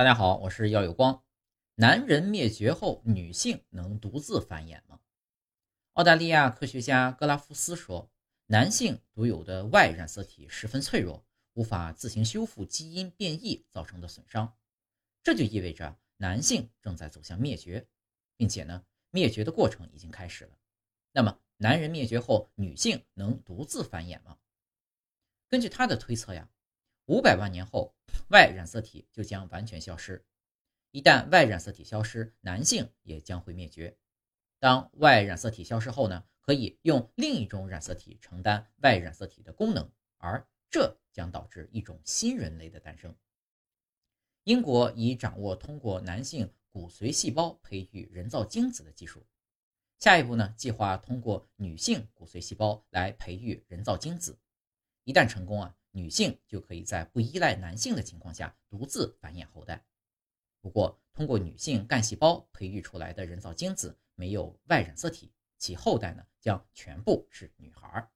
大家好，我是耀有光。男人灭绝后，女性能独自繁衍吗？澳大利亚科学家格拉夫斯说，男性独有的 Y 染色体十分脆弱，无法自行修复基因变异造成的损伤。这就意味着男性正在走向灭绝，并且呢，灭绝的过程已经开始了。那么，男人灭绝后，女性能独自繁衍吗？根据他的推测呀。五百万年后，Y 染色体就将完全消失。一旦 Y 染色体消失，男性也将会灭绝。当 Y 染色体消失后呢，可以用另一种染色体承担 Y 染色体的功能，而这将导致一种新人类的诞生。英国已掌握通过男性骨髓细胞培育人造精子的技术，下一步呢，计划通过女性骨髓细胞来培育人造精子。一旦成功啊！女性就可以在不依赖男性的情况下独自繁衍后代。不过，通过女性干细胞培育出来的人造精子没有外染色体，其后代呢将全部是女孩。